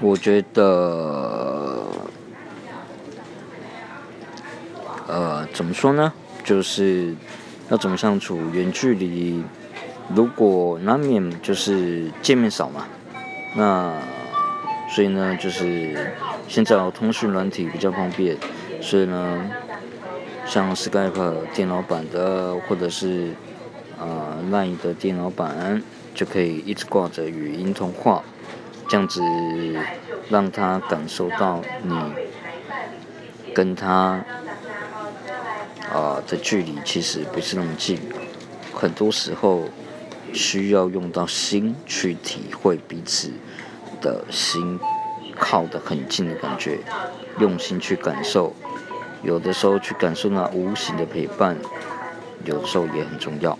我觉得，呃，怎么说呢？就是要怎么相处，远距离，如果难免就是见面少嘛，那所以呢，就是现在通讯软体比较方便，所以呢，像 Skype 电脑版的，或者是呃 Line 的电脑版，就可以一直挂着语音通话，这样子让他感受到你跟他。啊，的距离其实不是那么近，很多时候需要用到心去体会彼此的心靠得很近的感觉，用心去感受，有的时候去感受那无形的陪伴，有时候也很重要。